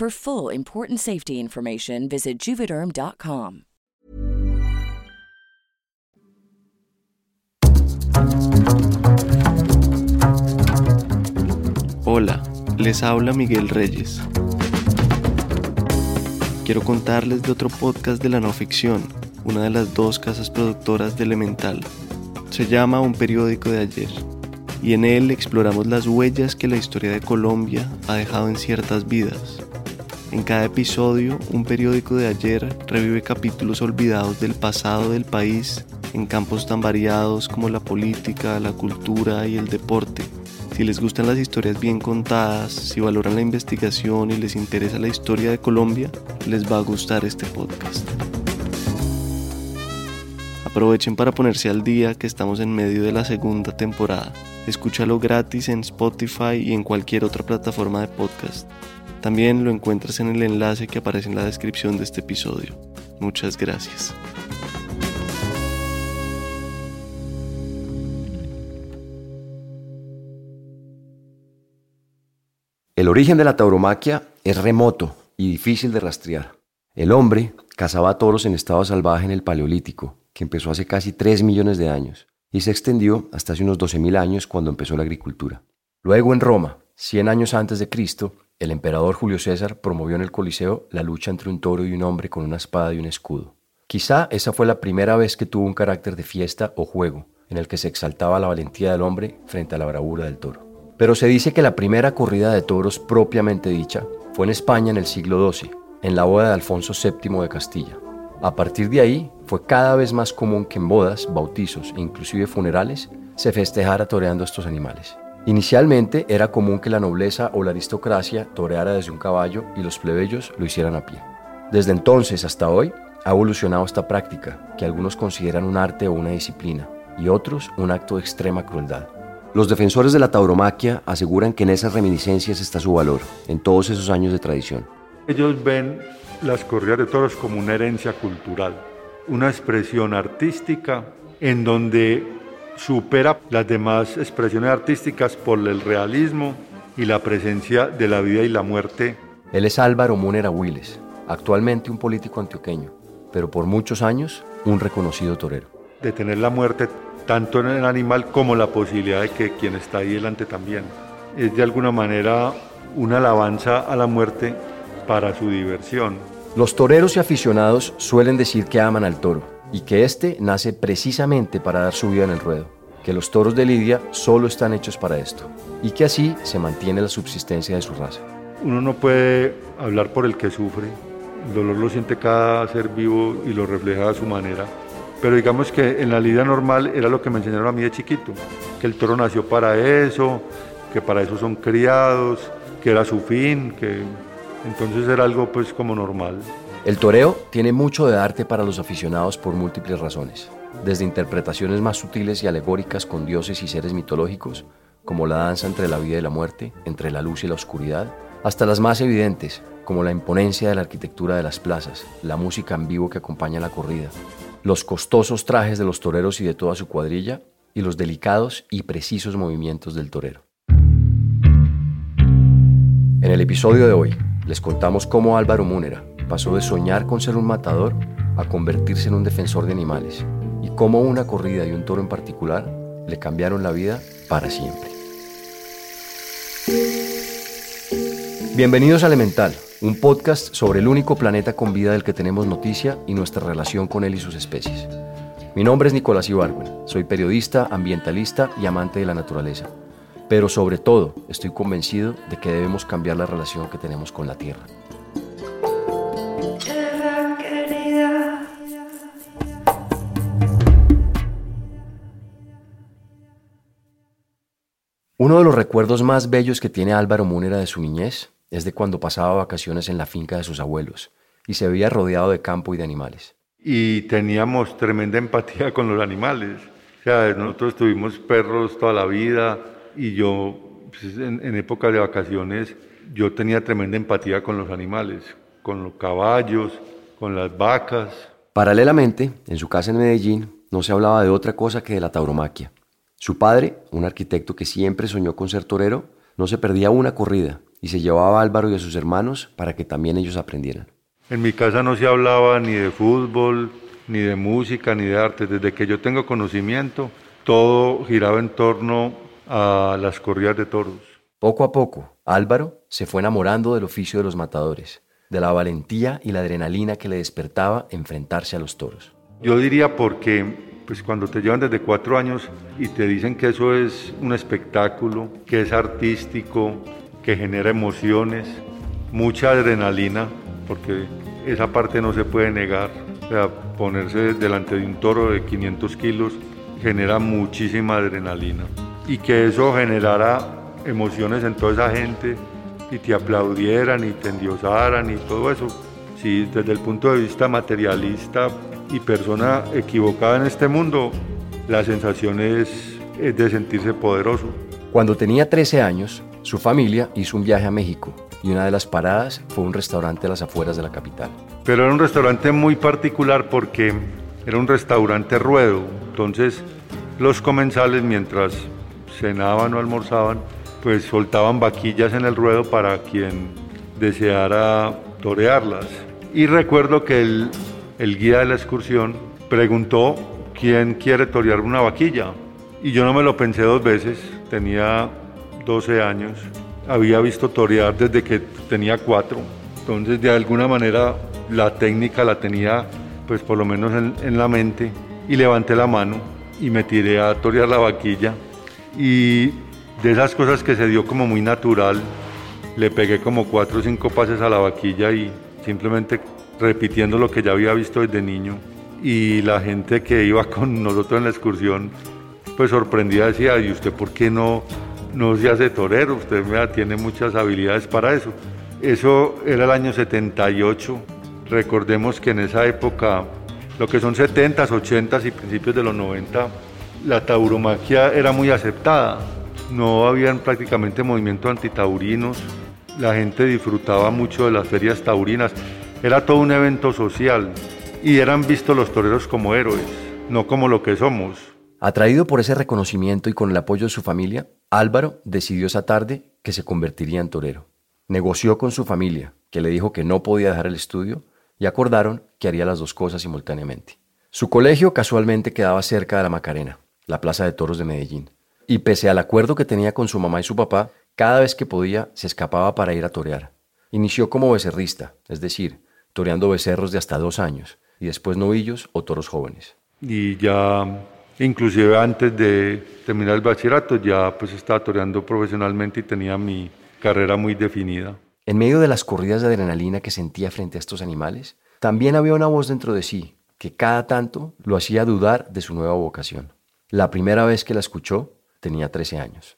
For full important safety information, visit juvederm.com. Hola, les habla Miguel Reyes. Quiero contarles de otro podcast de la no ficción, una de las dos casas productoras de Elemental. Se llama Un periódico de ayer y en él exploramos las huellas que la historia de Colombia ha dejado en ciertas vidas. En cada episodio, un periódico de ayer revive capítulos olvidados del pasado del país en campos tan variados como la política, la cultura y el deporte. Si les gustan las historias bien contadas, si valoran la investigación y les interesa la historia de Colombia, les va a gustar este podcast. Aprovechen para ponerse al día que estamos en medio de la segunda temporada. Escúchalo gratis en Spotify y en cualquier otra plataforma de podcast. También lo encuentras en el enlace que aparece en la descripción de este episodio. Muchas gracias. El origen de la tauromaquia es remoto y difícil de rastrear. El hombre cazaba toros en estado salvaje en el Paleolítico, que empezó hace casi 3 millones de años, y se extendió hasta hace unos 12.000 años cuando empezó la agricultura. Luego en Roma, 100 años antes de Cristo, el emperador Julio César promovió en el Coliseo la lucha entre un toro y un hombre con una espada y un escudo. Quizá esa fue la primera vez que tuvo un carácter de fiesta o juego, en el que se exaltaba la valentía del hombre frente a la bravura del toro. Pero se dice que la primera corrida de toros propiamente dicha fue en España en el siglo XII, en la boda de Alfonso VII de Castilla. A partir de ahí fue cada vez más común que en bodas, bautizos e inclusive funerales se festejara toreando estos animales. Inicialmente era común que la nobleza o la aristocracia toreara desde un caballo y los plebeyos lo hicieran a pie. Desde entonces hasta hoy ha evolucionado esta práctica, que algunos consideran un arte o una disciplina, y otros un acto de extrema crueldad. Los defensores de la tauromaquia aseguran que en esas reminiscencias está su valor, en todos esos años de tradición. Ellos ven las corridas de toros como una herencia cultural, una expresión artística en donde supera las demás expresiones artísticas por el realismo y la presencia de la vida y la muerte. Él es Álvaro Múnera Willes, actualmente un político antioqueño, pero por muchos años un reconocido torero. De tener la muerte tanto en el animal como la posibilidad de que quien está ahí delante también. Es de alguna manera una alabanza a la muerte para su diversión. Los toreros y aficionados suelen decir que aman al toro y que éste nace precisamente para dar su vida en el ruedo, que los toros de Lidia solo están hechos para esto y que así se mantiene la subsistencia de su raza. Uno no puede hablar por el que sufre, el dolor lo siente cada ser vivo y lo refleja a su manera. Pero digamos que en la lidia normal era lo que me enseñaron a mí de chiquito, que el toro nació para eso, que para eso son criados, que era su fin, que entonces era algo pues como normal. El toreo tiene mucho de arte para los aficionados por múltiples razones, desde interpretaciones más sutiles y alegóricas con dioses y seres mitológicos, como la danza entre la vida y la muerte, entre la luz y la oscuridad, hasta las más evidentes, como la imponencia de la arquitectura de las plazas, la música en vivo que acompaña la corrida, los costosos trajes de los toreros y de toda su cuadrilla, y los delicados y precisos movimientos del torero. En el episodio de hoy les contamos cómo Álvaro Múnera pasó de soñar con ser un matador a convertirse en un defensor de animales y cómo una corrida y un toro en particular le cambiaron la vida para siempre. Bienvenidos a Elemental, un podcast sobre el único planeta con vida del que tenemos noticia y nuestra relación con él y sus especies. Mi nombre es Nicolás Ibargüen, soy periodista, ambientalista y amante de la naturaleza. Pero sobre todo estoy convencido de que debemos cambiar la relación que tenemos con la Tierra. Uno de los recuerdos más bellos que tiene Álvaro Múnera de su niñez es de cuando pasaba vacaciones en la finca de sus abuelos y se veía rodeado de campo y de animales y teníamos tremenda empatía con los animales. O sea, nosotros tuvimos perros toda la vida y yo, pues, en, en época de vacaciones, yo tenía tremenda empatía con los animales, con los caballos, con las vacas. Paralelamente, en su casa en Medellín, no se hablaba de otra cosa que de la tauromaquia. Su padre, un arquitecto que siempre soñó con ser torero, no se perdía una corrida y se llevaba a Álvaro y a sus hermanos para que también ellos aprendieran. En mi casa no se hablaba ni de fútbol, ni de música, ni de arte. Desde que yo tengo conocimiento, todo giraba en torno a las corridas de toros. Poco a poco, Álvaro se fue enamorando del oficio de los matadores, de la valentía y la adrenalina que le despertaba enfrentarse a los toros. Yo diría porque pues cuando te llevan desde cuatro años y te dicen que eso es un espectáculo, que es artístico, que genera emociones, mucha adrenalina, porque esa parte no se puede negar. O sea, ponerse delante de un toro de 500 kilos genera muchísima adrenalina. Y que eso generara emociones en toda esa gente y te aplaudieran y te endiosaran y todo eso. Si desde el punto de vista materialista y persona equivocada en este mundo, la sensación es, es de sentirse poderoso. Cuando tenía 13 años, su familia hizo un viaje a México y una de las paradas fue un restaurante a las afueras de la capital. Pero era un restaurante muy particular porque era un restaurante ruedo, entonces los comensales mientras cenaban o almorzaban, pues soltaban vaquillas en el ruedo para quien deseara torearlas. Y recuerdo que el, el guía de la excursión preguntó quién quiere torear una vaquilla. Y yo no me lo pensé dos veces, tenía 12 años. Había visto torear desde que tenía cuatro, entonces de alguna manera la técnica la tenía pues por lo menos en, la mente. Y levanté la mano y me tiré a torear la vaquilla. Y de esas cosas que se dio como muy natural, le pegué como cuatro o cinco pases a la vaquilla y simplemente repitiendo lo que ya había visto desde niño y la gente que iba con nosotros en la excursión pues sorprendida decía, ¿y usted por qué no no se hace torero, usted tiene muchas habilidades para eso. Eso era el año 78, recordemos que en esa época, lo que son 70s, 80s y principios de los 90, la tauromaquia era muy aceptada, no habían prácticamente movimientos antitaurinos, la gente disfrutaba mucho de las ferias taurinas, era todo un evento social y eran vistos los toreros como héroes, no como lo que somos. Atraído por ese reconocimiento y con el apoyo de su familia, Álvaro decidió esa tarde que se convertiría en torero. Negoció con su familia, que le dijo que no podía dejar el estudio, y acordaron que haría las dos cosas simultáneamente. Su colegio casualmente quedaba cerca de la Macarena, la plaza de toros de Medellín, y pese al acuerdo que tenía con su mamá y su papá, cada vez que podía se escapaba para ir a torear. Inició como becerrista, es decir, toreando becerros de hasta dos años, y después novillos o toros jóvenes. Y ya Inclusive antes de terminar el bachillerato ya pues estaba toreando profesionalmente y tenía mi carrera muy definida. En medio de las corridas de adrenalina que sentía frente a estos animales, también había una voz dentro de sí que cada tanto lo hacía dudar de su nueva vocación. La primera vez que la escuchó tenía 13 años.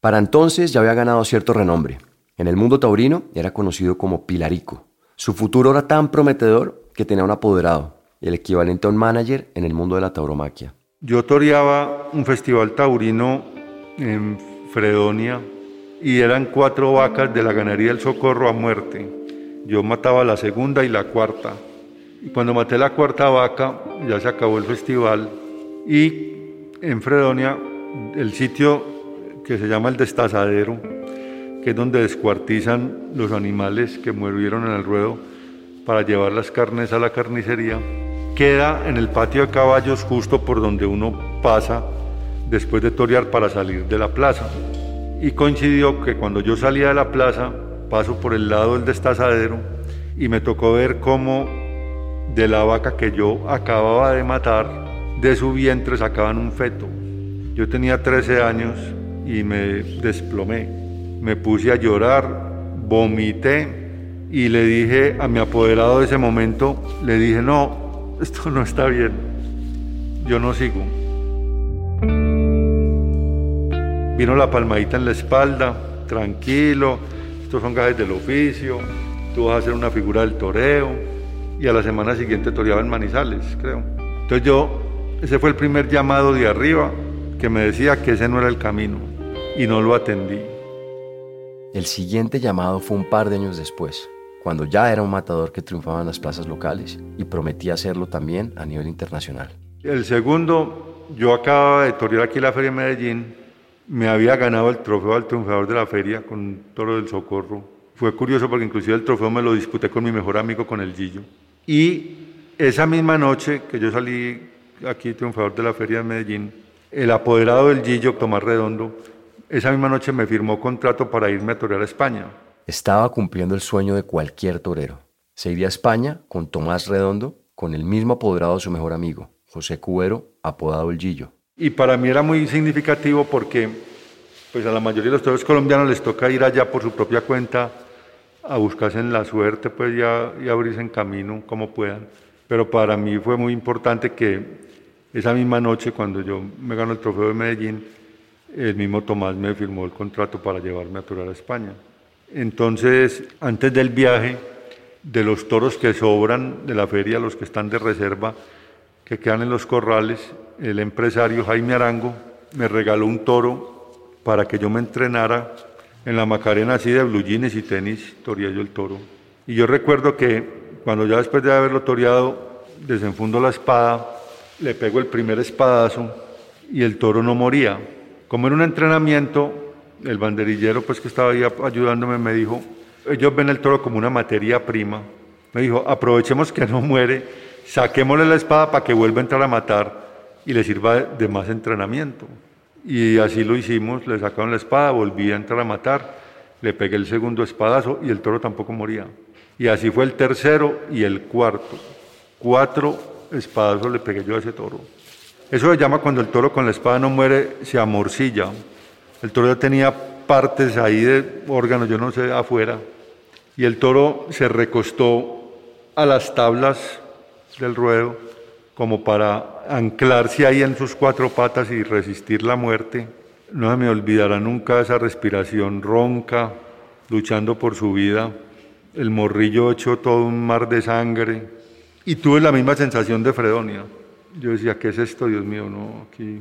Para entonces ya había ganado cierto renombre. En el mundo taurino era conocido como Pilarico. Su futuro era tan prometedor que tenía un apoderado, el equivalente a un manager en el mundo de la tauromaquia. Yo toreaba un festival taurino en Fredonia, y eran cuatro vacas de la ganadería del Socorro a muerte. Yo mataba la segunda y la cuarta. Y cuando maté la cuarta vaca, ya se acabó el festival. Y en Fredonia, el sitio que se llama el destazadero, que es donde descuartizan los animales que murieron en el ruedo para llevar las carnes a la carnicería, queda en el patio de caballos justo por donde uno pasa después de torear para salir de la plaza. Y coincidió que cuando yo salía de la plaza, paso por el lado del destazadero y me tocó ver cómo de la vaca que yo acababa de matar, de su vientre sacaban un feto. Yo tenía 13 años y me desplomé. Me puse a llorar, vomité y le dije a mi apoderado de ese momento, le dije, no, esto no está bien, yo no sigo. Vino la palmadita en la espalda, tranquilo, estos son gajes del oficio, tú vas a hacer una figura del toreo y a la semana siguiente toreaba en Manizales, creo. Entonces yo, ese fue el primer llamado de arriba que me decía que ese no era el camino y no lo atendí. El siguiente llamado fue un par de años después, cuando ya era un matador que triunfaba en las plazas locales y prometía hacerlo también a nivel internacional. El segundo, yo acababa de torear aquí la Feria de Medellín me había ganado el trofeo al triunfador de la feria con un toro del Socorro. Fue curioso porque inclusive el trofeo me lo disputé con mi mejor amigo, con el Gillo. Y esa misma noche que yo salí aquí triunfador de la feria de Medellín, el apoderado del Gillo, Tomás Redondo, esa misma noche me firmó contrato para irme a torear a España. Estaba cumpliendo el sueño de cualquier torero. Se iría a España con Tomás Redondo, con el mismo apoderado de su mejor amigo, José Cubero, apodado el Gillo. Y para mí era muy significativo porque pues a la mayoría de los toreros colombianos les toca ir allá por su propia cuenta a buscarse en la suerte pues y abrirse en camino como puedan. Pero para mí fue muy importante que esa misma noche cuando yo me ganó el trofeo de Medellín, el mismo Tomás me firmó el contrato para llevarme a torar a España. Entonces, antes del viaje, de los toros que sobran de la feria, los que están de reserva, que quedan en los corrales, el empresario Jaime Arango me regaló un toro para que yo me entrenara en la Macarena así de blue jeans y tenis, toría yo el toro. Y yo recuerdo que cuando ya después de haberlo toreado, desenfundo la espada, le pego el primer espadazo y el toro no moría. Como en un entrenamiento, el banderillero pues que estaba ahí ayudándome me dijo, ellos ven el toro como una materia prima. Me dijo, aprovechemos que no muere saquémosle la espada para que vuelva a entrar a matar y le sirva de más entrenamiento. Y así lo hicimos, le sacaron la espada, volví a entrar a matar, le pegué el segundo espadazo y el toro tampoco moría. Y así fue el tercero y el cuarto. Cuatro espadazos le pegué yo a ese toro. Eso se llama cuando el toro con la espada no muere, se amorcilla. El toro ya tenía partes ahí de órganos, yo no sé, afuera. Y el toro se recostó a las tablas del ruedo como para anclarse ahí en sus cuatro patas y resistir la muerte. No se me olvidará nunca esa respiración ronca, luchando por su vida, el morrillo hecho todo un mar de sangre. Y tuve la misma sensación de Fredonia. Yo decía, ¿qué es esto, Dios mío? No, aquí,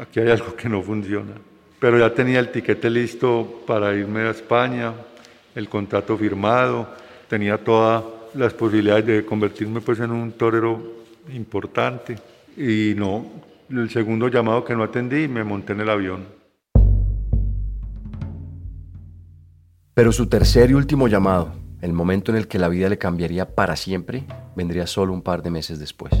aquí hay algo que no funciona. Pero ya tenía el tiquete listo para irme a España, el contrato firmado, tenía toda las posibilidades de convertirme pues en un torero importante. Y no, el segundo llamado que no atendí, me monté en el avión. Pero su tercer y último llamado, el momento en el que la vida le cambiaría para siempre, vendría solo un par de meses después.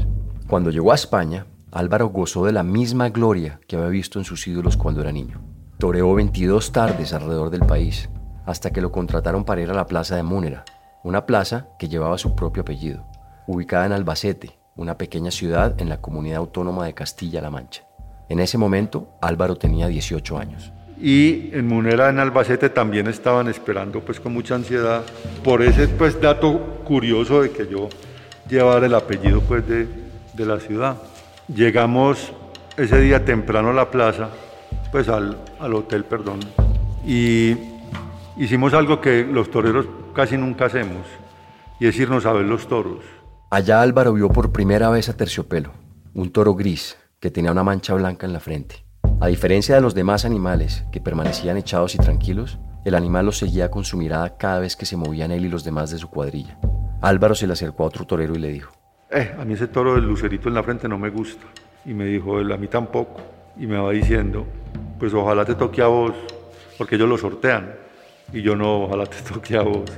Cuando llegó a España, Álvaro gozó de la misma gloria que había visto en sus ídolos cuando era niño. Toreó 22 tardes alrededor del país, hasta que lo contrataron para ir a la plaza de Múnera, una plaza que llevaba su propio apellido, ubicada en Albacete, una pequeña ciudad en la comunidad autónoma de Castilla-La Mancha. En ese momento, Álvaro tenía 18 años. Y en Munera, en Albacete, también estaban esperando pues con mucha ansiedad por ese pues dato curioso de que yo llevara el apellido pues de, de la ciudad. Llegamos ese día temprano a la plaza, pues al, al hotel, perdón, y hicimos algo que los toreros casi nunca hacemos, y es irnos a ver los toros. Allá Álvaro vio por primera vez a Terciopelo, un toro gris que tenía una mancha blanca en la frente. A diferencia de los demás animales, que permanecían echados y tranquilos, el animal los seguía con su mirada cada vez que se movían él y los demás de su cuadrilla. Álvaro se le acercó a otro torero y le dijo, eh, a mí ese toro del lucerito en la frente no me gusta. Y me dijo él, a mí tampoco. Y me va diciendo, pues ojalá te toque a vos, porque ellos lo sortean. Y yo no, ojalá te toque a vos.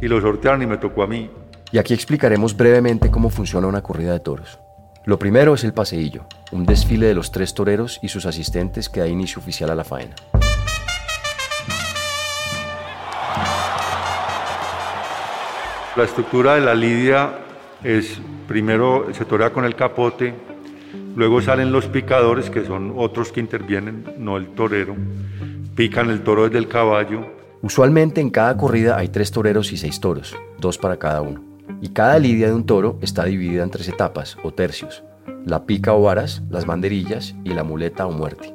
Y lo sortearon y me tocó a mí. Y aquí explicaremos brevemente cómo funciona una corrida de toros. Lo primero es el paseillo, un desfile de los tres toreros y sus asistentes que da inicio oficial a la faena. La estructura de la lidia es, primero se torea con el capote, luego salen los picadores, que son otros que intervienen, no el torero, pican el toro desde el caballo. Usualmente en cada corrida hay tres toreros y seis toros, dos para cada uno y cada lidia de un toro está dividida en tres etapas o tercios, la pica o varas, las banderillas y la muleta o muerte.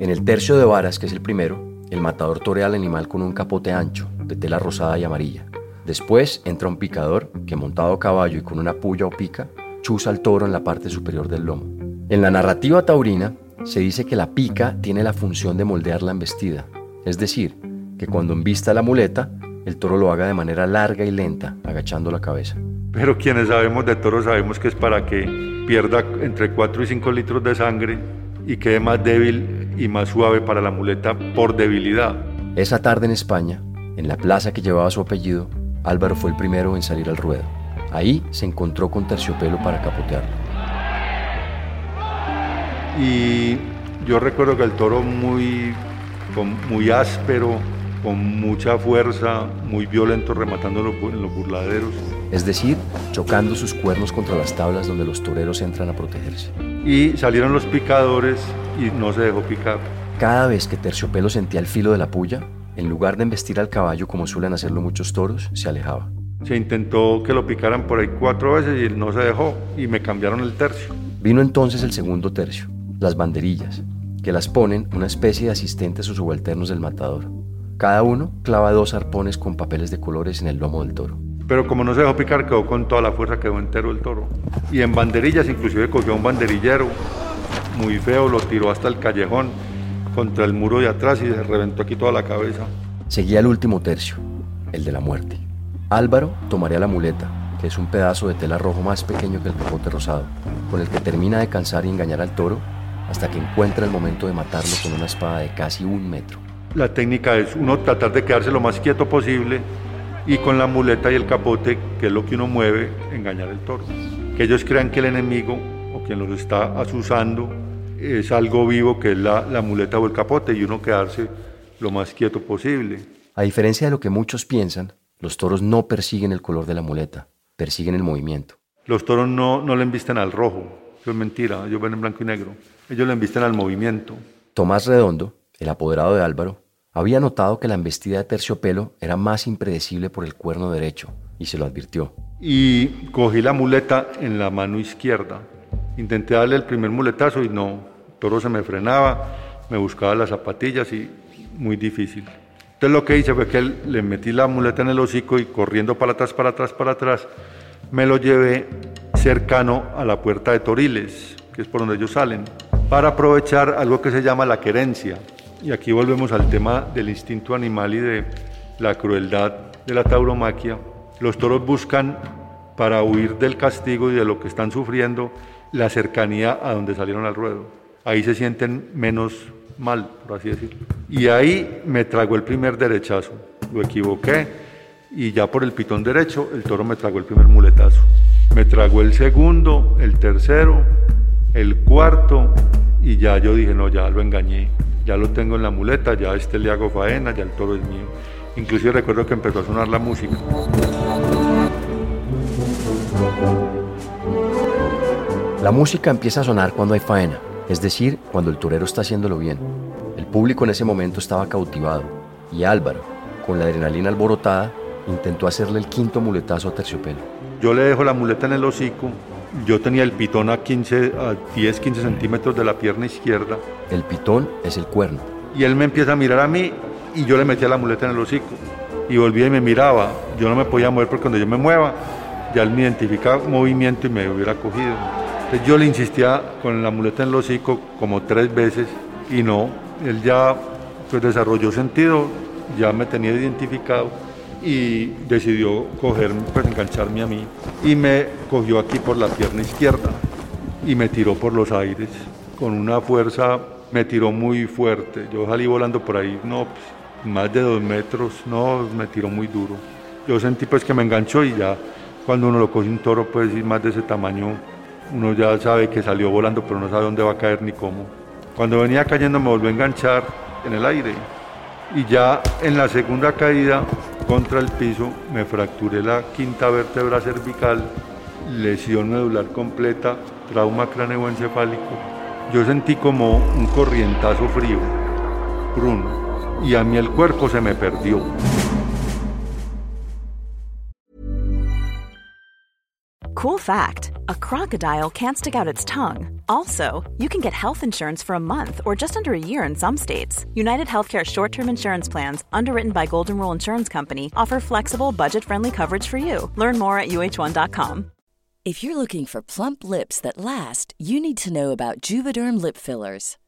En el tercio de varas, que es el primero, el matador torea al animal con un capote ancho, de tela rosada y amarilla. Después entra un picador que montado a caballo y con una puya o pica, chuza al toro en la parte superior del lomo. En la narrativa taurina se dice que la pica tiene la función de moldear la embestida, es decir, que cuando embista la muleta, el toro lo haga de manera larga y lenta, agachando la cabeza. Pero quienes sabemos de toro sabemos que es para que pierda entre 4 y 5 litros de sangre y quede más débil y más suave para la muleta por debilidad. Esa tarde en España, en la plaza que llevaba su apellido, Álvaro fue el primero en salir al ruedo. Ahí se encontró con Terciopelo para capotearlo. Y yo recuerdo que el toro muy, muy áspero, con mucha fuerza, muy violento, rematando en los burladeros. Es decir, chocando sus cuernos contra las tablas donde los toreros entran a protegerse. Y salieron los picadores y no se dejó picar. Cada vez que Terciopelo sentía el filo de la puya, en lugar de embestir al caballo como suelen hacerlo muchos toros, se alejaba. Se intentó que lo picaran por ahí cuatro veces y no se dejó y me cambiaron el tercio. Vino entonces el segundo tercio, las banderillas, que las ponen una especie de asistentes o subalternos del matador. Cada uno clava dos arpones con papeles de colores en el lomo del toro. Pero como no se dejó picar, quedó con toda la fuerza, quedó entero el toro. Y en banderillas, inclusive cogió un banderillero muy feo, lo tiró hasta el callejón, contra el muro de atrás y se reventó aquí toda la cabeza. Seguía el último tercio, el de la muerte. Álvaro tomaría la muleta, que es un pedazo de tela rojo más pequeño que el capote rosado, con el que termina de cansar y engañar al toro hasta que encuentra el momento de matarlo con una espada de casi un metro. La técnica es uno tratar de quedarse lo más quieto posible y con la muleta y el capote, que es lo que uno mueve, engañar el toro. Que ellos crean que el enemigo o quien los está asusando es algo vivo que es la, la muleta o el capote y uno quedarse lo más quieto posible. A diferencia de lo que muchos piensan, los toros no persiguen el color de la muleta, persiguen el movimiento. Los toros no, no le embisten al rojo, eso es mentira, ellos ven en blanco y negro, ellos le embisten al movimiento. Tomás Redondo, el apoderado de Álvaro, había notado que la embestida de terciopelo era más impredecible por el cuerno derecho y se lo advirtió. Y cogí la muleta en la mano izquierda. Intenté darle el primer muletazo y no, toro se me frenaba, me buscaba las zapatillas y muy difícil. Entonces lo que hice fue que le metí la muleta en el hocico y corriendo para atrás, para atrás, para atrás, me lo llevé cercano a la puerta de Toriles, que es por donde ellos salen, para aprovechar algo que se llama la querencia. Y aquí volvemos al tema del instinto animal y de la crueldad de la tauromaquia. Los toros buscan, para huir del castigo y de lo que están sufriendo, la cercanía a donde salieron al ruedo. Ahí se sienten menos mal, por así decirlo. Y ahí me tragó el primer derechazo. Lo equivoqué y ya por el pitón derecho el toro me tragó el primer muletazo. Me tragó el segundo, el tercero, el cuarto y ya yo dije, no, ya lo engañé ya lo tengo en la muleta, ya este le hago faena, ya el toro es mío. Inclusive recuerdo que empezó a sonar la música. La música empieza a sonar cuando hay faena, es decir, cuando el torero está haciéndolo bien. El público en ese momento estaba cautivado y Álvaro, con la adrenalina alborotada, intentó hacerle el quinto muletazo a terciopelo. Yo le dejo la muleta en el hocico yo tenía el pitón a, 15, a 10, 15 centímetros de la pierna izquierda. El pitón es el cuerno. Y él me empieza a mirar a mí y yo le metía la muleta en el hocico. Y volvía y me miraba. Yo no me podía mover porque cuando yo me mueva, ya él me identificaba movimiento y me hubiera cogido. Yo le insistía con la muleta en el hocico como tres veces Y no, él ya pues, desarrolló sentido, ya me tenía identificado y decidió cogerme, pues engancharme a mí y me cogió aquí por la pierna izquierda y me tiró por los aires con una fuerza, me tiró muy fuerte. Yo salí volando por ahí, no, pues, más de dos metros, no, me tiró muy duro. Yo sentí pues que me enganchó y ya cuando uno lo coge un toro pues más de ese tamaño, uno ya sabe que salió volando pero no sabe dónde va a caer ni cómo. Cuando venía cayendo me volvió a enganchar en el aire y ya en la segunda caída contra el piso me fracturé la quinta vértebra cervical, lesión medular completa, trauma craneoencefálico. Yo sentí como un corrientazo frío, Bruno, y a mí el cuerpo se me perdió. Cool fact a crocodile can't stick out its tongue. Also, you can get health insurance for a month or just under a year in some states. United Healthcare short term insurance plans, underwritten by Golden Rule Insurance Company, offer flexible, budget friendly coverage for you. Learn more at uh1.com. If you're looking for plump lips that last, you need to know about Juvederm lip fillers.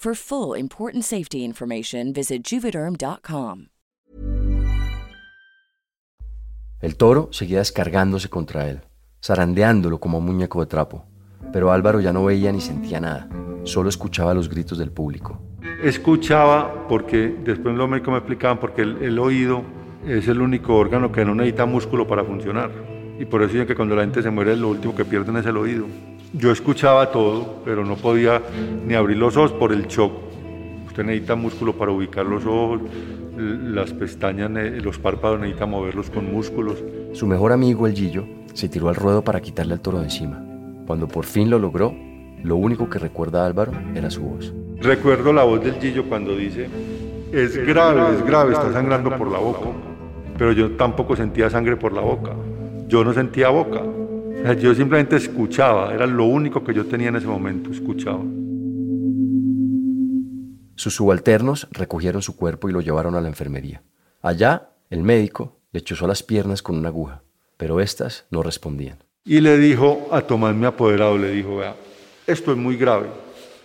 For full important safety information, visit juvederm.com. El toro seguía descargándose contra él, zarandeándolo como un muñeco de trapo. Pero Álvaro ya no veía ni sentía nada, solo escuchaba los gritos del público. Escuchaba porque después los médicos me explicaban porque el, el oído es el único órgano que no necesita músculo para funcionar. Y por eso dicen que cuando la gente se muere lo último que pierden es el oído. Yo escuchaba todo, pero no podía ni abrir los ojos por el shock. Usted necesita músculo para ubicar los ojos, las pestañas, los párpados necesita moverlos con músculos. Su mejor amigo, el Gillo, se tiró al ruedo para quitarle al toro de encima. Cuando por fin lo logró, lo único que recuerda Álvaro era su voz. Recuerdo la voz del Gillo cuando dice, es grave, es grave, está sangrando por la boca. Pero yo tampoco sentía sangre por la boca. Yo no sentía boca. Yo simplemente escuchaba, era lo único que yo tenía en ese momento, escuchaba. Sus subalternos recogieron su cuerpo y lo llevaron a la enfermería. Allá, el médico le chuzó las piernas con una aguja, pero éstas no respondían. Y le dijo a Tomás, mi apoderado, le dijo, vea, esto es muy grave.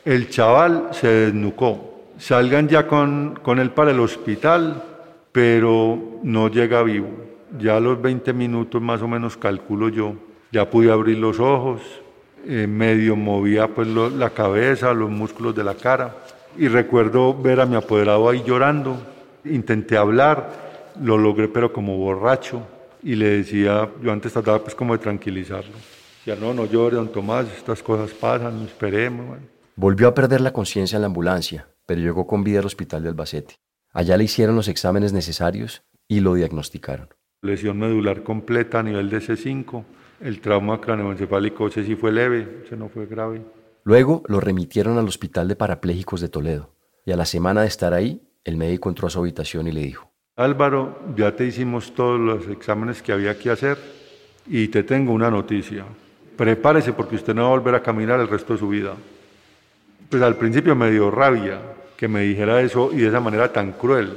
El chaval se desnucó. Salgan ya con, con él para el hospital, pero no llega vivo. Ya a los 20 minutos más o menos calculo yo, ya pude abrir los ojos, eh, medio movía pues la cabeza, los músculos de la cara y recuerdo ver a mi apoderado ahí llorando, intenté hablar, lo logré pero como borracho y le decía, yo antes trataba pues como de tranquilizarlo. Ya no, no llore, don Tomás, estas cosas pasan, esperemos. Volvió a perder la conciencia en la ambulancia, pero llegó con vida al hospital de Albacete. Allá le hicieron los exámenes necesarios y lo diagnosticaron. Lesión medular completa a nivel de C5, el trauma craneoencefálico, ese sí fue leve, ese no fue grave. Luego lo remitieron al Hospital de Parapléjicos de Toledo y a la semana de estar ahí, el médico entró a su habitación y le dijo, Álvaro, ya te hicimos todos los exámenes que había que hacer y te tengo una noticia. Prepárese porque usted no va a volver a caminar el resto de su vida. Pues al principio me dio rabia que me dijera eso y de esa manera tan cruel.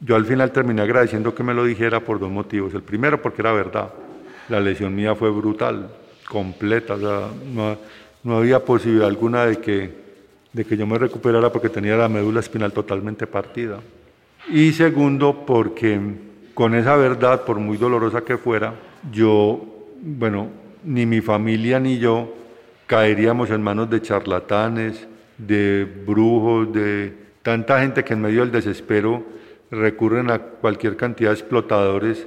Yo al final terminé agradeciendo que me lo dijera por dos motivos. El primero porque era verdad la lesión mía fue brutal, completa, o sea, no, había posibilidad alguna de que, de que yo me recuperara porque tenía la médula espinal totalmente partida. Y segundo, porque con esa verdad, por muy dolorosa que fuera, yo, bueno, ni mi familia ni yo caeríamos en manos de charlatanes, de brujos, de Tanta gente que en medio del desespero recurren a cualquier cantidad de explotadores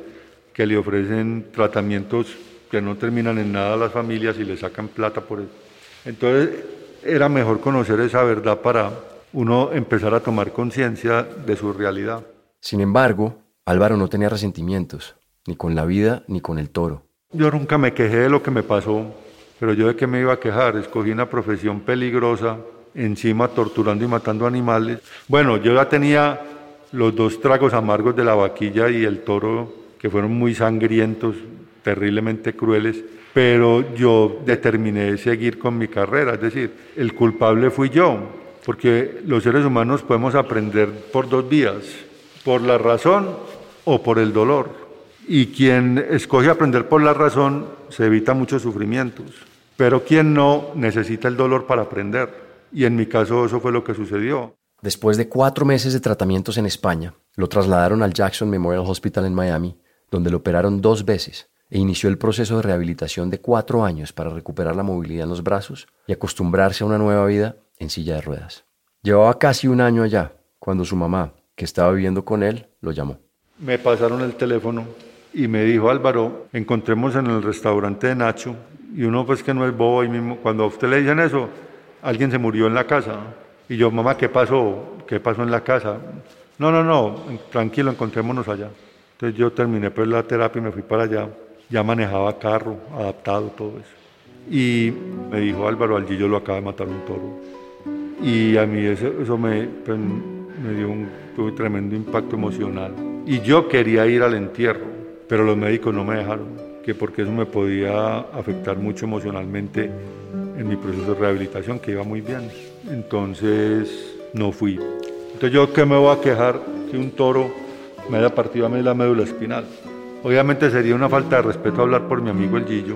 que le ofrecen tratamientos que no terminan en nada a las familias y le sacan plata por eso. Entonces era mejor conocer esa verdad para uno empezar a tomar conciencia de su realidad. Sin embargo, Álvaro no tenía resentimientos, ni con la vida ni con el toro. Yo nunca me quejé de lo que me pasó, pero yo de qué me iba a quejar, escogí una profesión peligrosa, encima torturando y matando animales. Bueno, yo ya tenía los dos tragos amargos de la vaquilla y el toro, que fueron muy sangrientos, terriblemente crueles, pero yo determiné seguir con mi carrera, es decir, el culpable fui yo, porque los seres humanos podemos aprender por dos vías, por la razón o por el dolor. Y quien escoge aprender por la razón se evita muchos sufrimientos, pero quien no necesita el dolor para aprender. Y en mi caso eso fue lo que sucedió. Después de cuatro meses de tratamientos en España, lo trasladaron al Jackson Memorial Hospital en Miami, donde lo operaron dos veces e inició el proceso de rehabilitación de cuatro años para recuperar la movilidad en los brazos y acostumbrarse a una nueva vida en silla de ruedas. Llevaba casi un año allá cuando su mamá, que estaba viviendo con él, lo llamó. Me pasaron el teléfono y me dijo Álvaro, encontremos en el restaurante de Nacho y uno pues que no es bobo y mismo, cuando a usted le dicen eso, alguien se murió en la casa. Y yo, mamá, ¿qué pasó? ¿Qué pasó en la casa? No, no, no, tranquilo, encontrémonos allá. Entonces yo terminé pues la terapia y me fui para allá. Ya manejaba carro, adaptado, todo eso. Y me dijo Álvaro, al lo acaba de matar un toro. Y a mí eso, eso me, pues, me dio un, un tremendo impacto emocional. Y yo quería ir al entierro, pero los médicos no me dejaron, que porque eso me podía afectar mucho emocionalmente en mi proceso de rehabilitación, que iba muy bien. Entonces no fui. Entonces yo qué me voy a quejar que un toro me haya partido a mí la médula espinal. Obviamente sería una falta de respeto hablar por mi amigo el Gillo.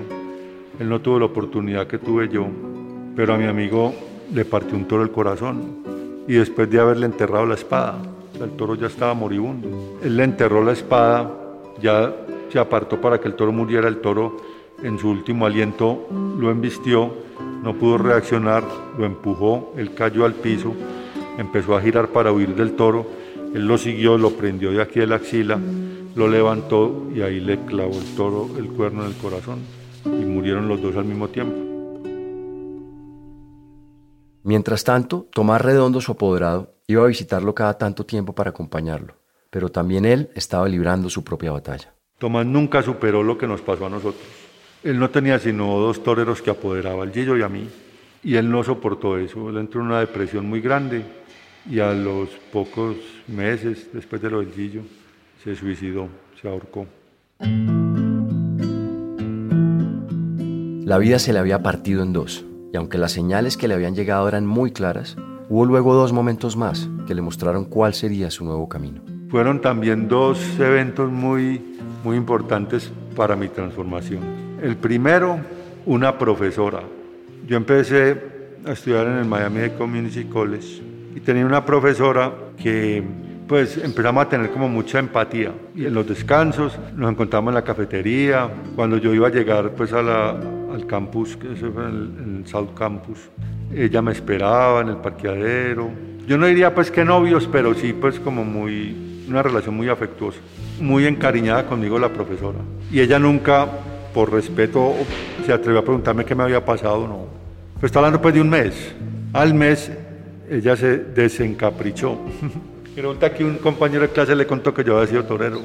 Él no tuvo la oportunidad que tuve yo, pero a mi amigo le partió un toro el corazón. Y después de haberle enterrado la espada, el toro ya estaba moribundo. Él le enterró la espada, ya se apartó para que el toro muriera. El toro en su último aliento lo embistió no pudo reaccionar, lo empujó, él cayó al piso, empezó a girar para huir del toro, él lo siguió, lo prendió de aquí de la axila, lo levantó y ahí le clavó el toro el cuerno en el corazón y murieron los dos al mismo tiempo. Mientras tanto, Tomás Redondo, su apoderado, iba a visitarlo cada tanto tiempo para acompañarlo, pero también él estaba librando su propia batalla. Tomás nunca superó lo que nos pasó a nosotros. Él no tenía sino dos toreros que apoderaba, al Gillo y a mí, y él no soportó eso. Él entró en una depresión muy grande y a los pocos meses después de lo del Gillo se suicidó, se ahorcó. La vida se le había partido en dos, y aunque las señales que le habían llegado eran muy claras, hubo luego dos momentos más que le mostraron cuál sería su nuevo camino. Fueron también dos eventos muy, muy importantes para mi transformación. El primero, una profesora. Yo empecé a estudiar en el Miami Community College y tenía una profesora que pues empezamos a tener como mucha empatía. Y en los descansos nos encontramos en la cafetería. Cuando yo iba a llegar pues a la, al campus, que fue en el, South Campus, ella me esperaba en el parqueadero. Yo no diría pues que novios, pero sí pues como muy, una relación muy afectuosa. Muy encariñada conmigo la profesora. Y ella nunca por respeto, se atrevió a preguntarme qué me había pasado, no. Pues está hablando pues de un mes. Al mes ella se desencaprichó. resulta que un compañero de clase le contó que yo había sido torero.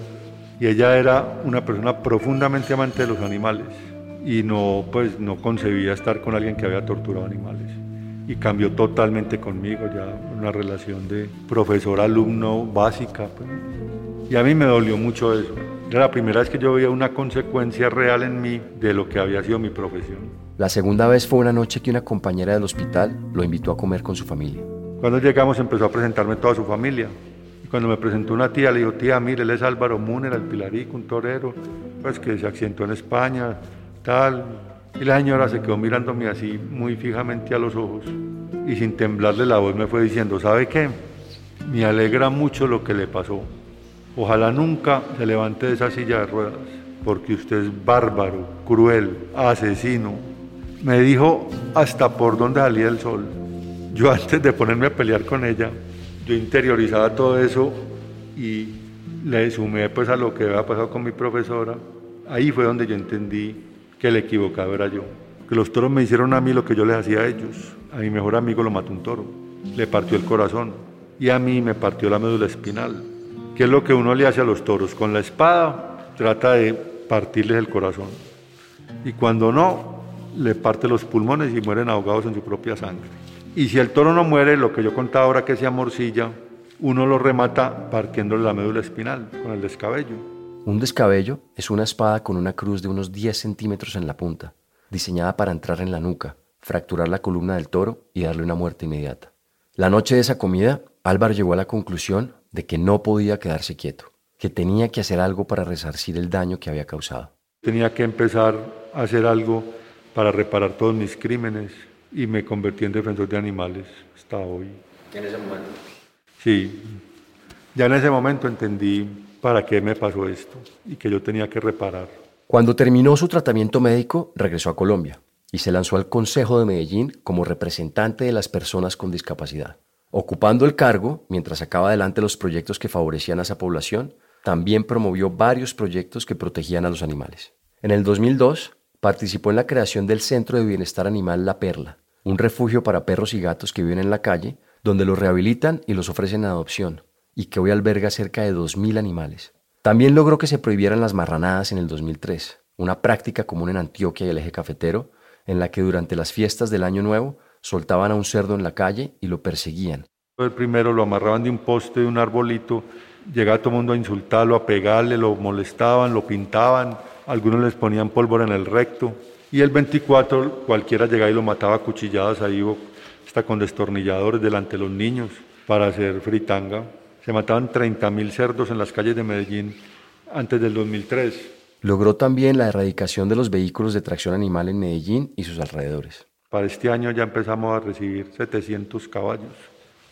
Y ella era una persona profundamente amante de los animales. Y no, pues, no concebía estar con alguien que había torturado animales. Y cambió totalmente conmigo, ya una relación de profesor-alumno básica. Pues. Y a mí me dolió mucho eso. Era la primera vez que yo veía una consecuencia real en mí de lo que había sido mi profesión. La segunda vez fue una noche que una compañera del hospital lo invitó a comer con su familia. Cuando llegamos empezó a presentarme toda su familia. Cuando me presentó una tía, le dijo, tía, mire, él es Álvaro Múner, el Pilarico, un torero, pues que se accidentó en España, tal. Y la señora se quedó mirándome así muy fijamente a los ojos y sin temblarle la voz me fue diciendo, ¿sabe qué? Me alegra mucho lo que le pasó Ojalá nunca se levante de esa silla de ruedas, porque usted es bárbaro, cruel, asesino. Me dijo hasta por dónde salía el sol. Yo antes de ponerme a pelear con ella, yo interiorizaba todo eso y le sumé pues a lo que había pasado con mi profesora. Ahí fue donde yo entendí que el equivocado era yo. Que los toros me hicieron a mí lo que yo les hacía a ellos. A mi mejor amigo lo mató un toro. Le partió el corazón. Y a mí me partió la médula espinal. ¿Qué es lo que uno le hace a los toros? Con la espada trata de partirles el corazón. Y cuando no, le parte los pulmones y mueren ahogados en su propia sangre. Y si el toro no muere, lo que yo contaba ahora que sea morcilla, uno lo remata partiéndole la médula espinal con el descabello. Un descabello es una espada con una cruz de unos 10 centímetros en la punta, diseñada para entrar en la nuca, fracturar la columna del toro y darle una muerte inmediata. La noche de esa comida, Álvaro llegó a la conclusión de que no podía quedarse quieto, que tenía que hacer algo para resarcir el daño que había causado. Tenía que empezar a hacer algo para reparar todos mis crímenes y me convertí en defensor de animales hasta hoy. ¿En ese momento? Sí, ya en ese momento entendí para qué me pasó esto y que yo tenía que reparar. Cuando terminó su tratamiento médico, regresó a Colombia y se lanzó al Consejo de Medellín como representante de las personas con discapacidad. Ocupando el cargo, mientras sacaba adelante los proyectos que favorecían a esa población, también promovió varios proyectos que protegían a los animales. En el 2002, participó en la creación del Centro de Bienestar Animal La Perla, un refugio para perros y gatos que viven en la calle donde los rehabilitan y los ofrecen a adopción, y que hoy alberga cerca de 2.000 animales. También logró que se prohibieran las marranadas en el 2003, una práctica común en Antioquia y el eje cafetero, en la que durante las fiestas del Año Nuevo soltaban a un cerdo en la calle y lo perseguían. El primero lo amarraban de un poste, de un arbolito, llegaba todo el mundo a insultarlo, a pegarle, lo molestaban, lo pintaban, algunos les ponían pólvora en el recto, y el 24 cualquiera llegaba y lo mataba a cuchilladas ahí está con destornilladores delante de los niños para hacer fritanga. Se mataban 30.000 cerdos en las calles de Medellín antes del 2003. Logró también la erradicación de los vehículos de tracción animal en Medellín y sus alrededores. Para este año ya empezamos a recibir 700 caballos.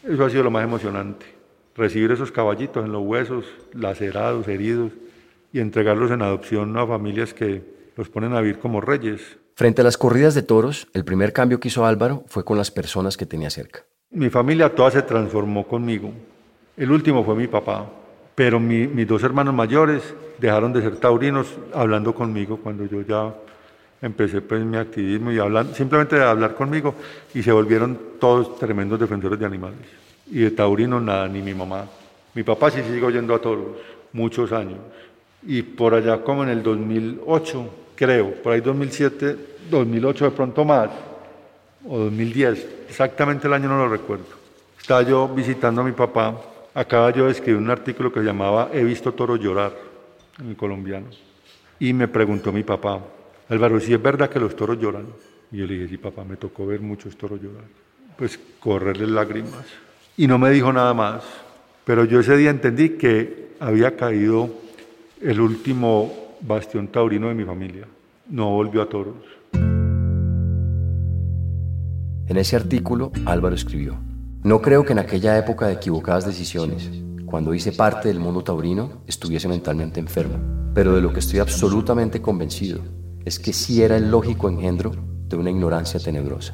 Eso ha sido lo más emocionante. Recibir esos caballitos en los huesos, lacerados, heridos, y entregarlos en adopción a familias que los ponen a vivir como reyes. Frente a las corridas de toros, el primer cambio que hizo Álvaro fue con las personas que tenía cerca. Mi familia toda se transformó conmigo. El último fue mi papá, pero mis dos hermanos mayores dejaron de ser taurinos hablando conmigo cuando yo ya empecé pues mi activismo y hablan, simplemente de hablar conmigo y se volvieron todos tremendos defensores de animales. Y de taurinos nada, ni mi mamá. Mi papá sí sigue yendo a toros, muchos años. Y por allá como en el 2008 creo, por ahí 2007, 2008 de pronto más, o 2010, exactamente el año no lo recuerdo. Estaba yo visitando a mi papá, acaba yo de escribir un artículo que se llamaba He visto toro llorar, en el colombiano, y me preguntó mi papá, Álvaro, si es verdad que los toros lloran. Y yo le dije, sí, papá, me tocó ver muchos toros llorar. Pues correrles lágrimas. Y no me dijo nada más. Pero yo ese día entendí que había caído el último bastión taurino de mi familia. No volvió a toros. En ese artículo, Álvaro escribió, no creo que en aquella época de equivocadas decisiones, cuando hice parte del mundo taurino, estuviese mentalmente enfermo, pero de lo que estoy absolutamente convencido es que sí era el lógico engendro de una ignorancia tenebrosa.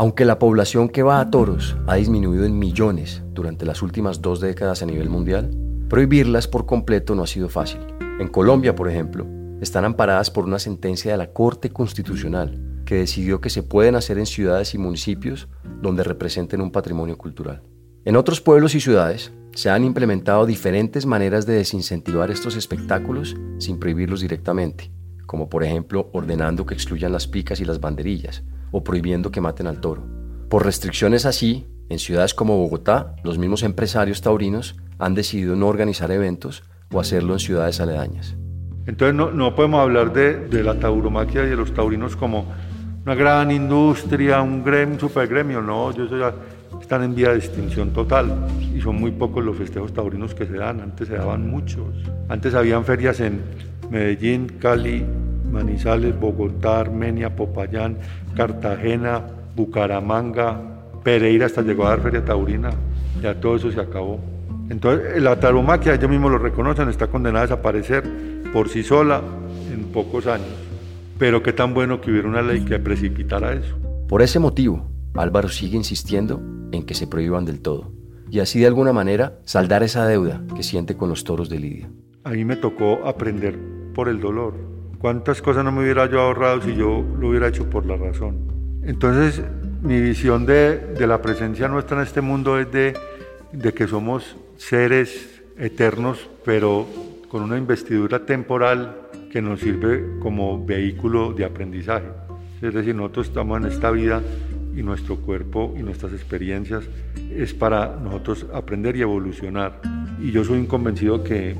Aunque la población que va a toros ha disminuido en millones durante las últimas dos décadas a nivel mundial, prohibirlas por completo no ha sido fácil. En Colombia, por ejemplo, están amparadas por una sentencia de la Corte Constitucional que decidió que se pueden hacer en ciudades y municipios donde representen un patrimonio cultural. En otros pueblos y ciudades se han implementado diferentes maneras de desincentivar estos espectáculos sin prohibirlos directamente, como por ejemplo ordenando que excluyan las picas y las banderillas, o prohibiendo que maten al toro. Por restricciones así, en ciudades como Bogotá, los mismos empresarios taurinos han decidido no organizar eventos o hacerlo en ciudades aledañas. Entonces no, podemos hablar de, la tauromaquia y de los taurinos como una gran industria, un, gremio, un supergremio, no, ellos ya están en vía de extinción total y son muy pocos los festejos taurinos que se dan, antes se daban muchos. Antes habían ferias en Medellín, Cali, Manizales, Bogotá, Armenia, Popayán, Cartagena, Bucaramanga, Pereira hasta llegó a dar feria taurina. Ya todo eso se acabó. Entonces, la taromaquia, ellos mismos lo reconocen, está condenada a desaparecer por sí sola en pocos años. pero qué tan bueno que hubiera una ley que precipitara eso. Por ese motivo, Álvaro sigue insistiendo en que se prohíban del todo y así de alguna manera saldar esa deuda que siente con los toros de Lidia. A mí me tocó aprender por el dolor. ¿Cuántas cosas no me hubiera yo ahorrado si yo lo hubiera hecho por la razón? Entonces, mi visión de, de la presencia nuestra en este mundo es de, de que somos seres eternos, pero con una investidura temporal que nos sirve como vehículo de aprendizaje. Es decir, nosotros estamos en esta vida y nuestro cuerpo y nuestras experiencias es para nosotros aprender y evolucionar. Y yo soy un convencido que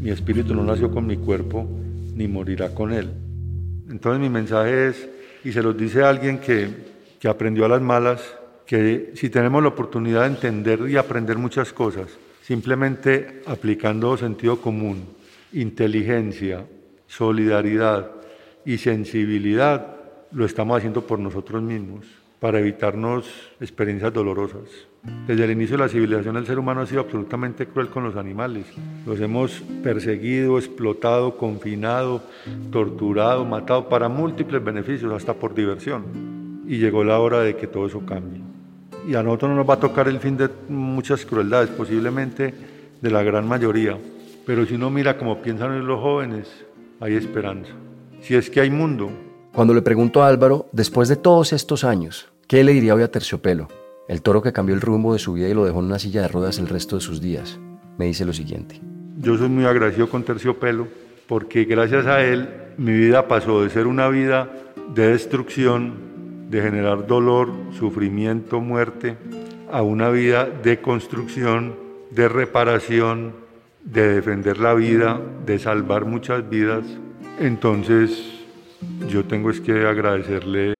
mi espíritu no nació con mi cuerpo ni morirá con él. Entonces mi mensaje es, y se los dice a alguien que, que aprendió a las malas, que si tenemos la oportunidad de entender y aprender muchas cosas, simplemente aplicando sentido común, inteligencia, solidaridad y sensibilidad, lo estamos haciendo por nosotros mismos para evitarnos experiencias dolorosas. Desde el inicio de la civilización el ser humano ha sido absolutamente cruel con los animales. Los hemos perseguido, explotado, confinado, torturado, matado para múltiples beneficios, hasta por diversión. Y llegó la hora de que todo eso cambie. Y a nosotros no nos va a tocar el fin de muchas crueldades, posiblemente de la gran mayoría. Pero si uno mira como piensan los jóvenes, hay esperanza. Si es que hay mundo, cuando le pregunto a Álvaro, después de todos estos años, ¿qué le diría hoy a Terciopelo? El toro que cambió el rumbo de su vida y lo dejó en una silla de ruedas el resto de sus días. Me dice lo siguiente. Yo soy muy agradecido con Terciopelo porque gracias a él mi vida pasó de ser una vida de destrucción, de generar dolor, sufrimiento, muerte, a una vida de construcción, de reparación, de defender la vida, de salvar muchas vidas. Entonces, yo tengo es que agradecerle.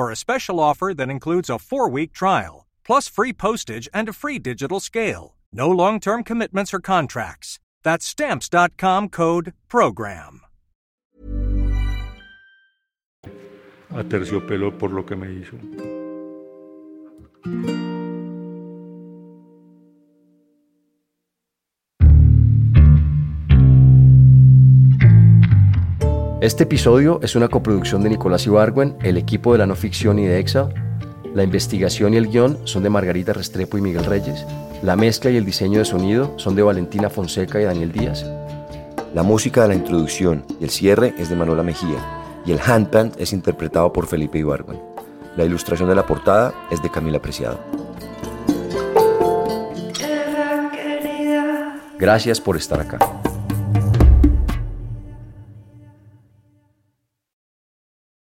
for a special offer that includes a four week trial, plus free postage and a free digital scale. No long term commitments or contracts. That's stamps.com code PROGRAM. A terciopelo por lo que me hizo. Este episodio es una coproducción de Nicolás Ibargüen, el equipo de la no ficción y de Excel. La investigación y el guion son de Margarita Restrepo y Miguel Reyes. La mezcla y el diseño de sonido son de Valentina Fonseca y Daniel Díaz. La música de la introducción y el cierre es de Manuela Mejía y el handpan es interpretado por Felipe Ibargüen. La ilustración de la portada es de Camila Preciado. Gracias por estar acá.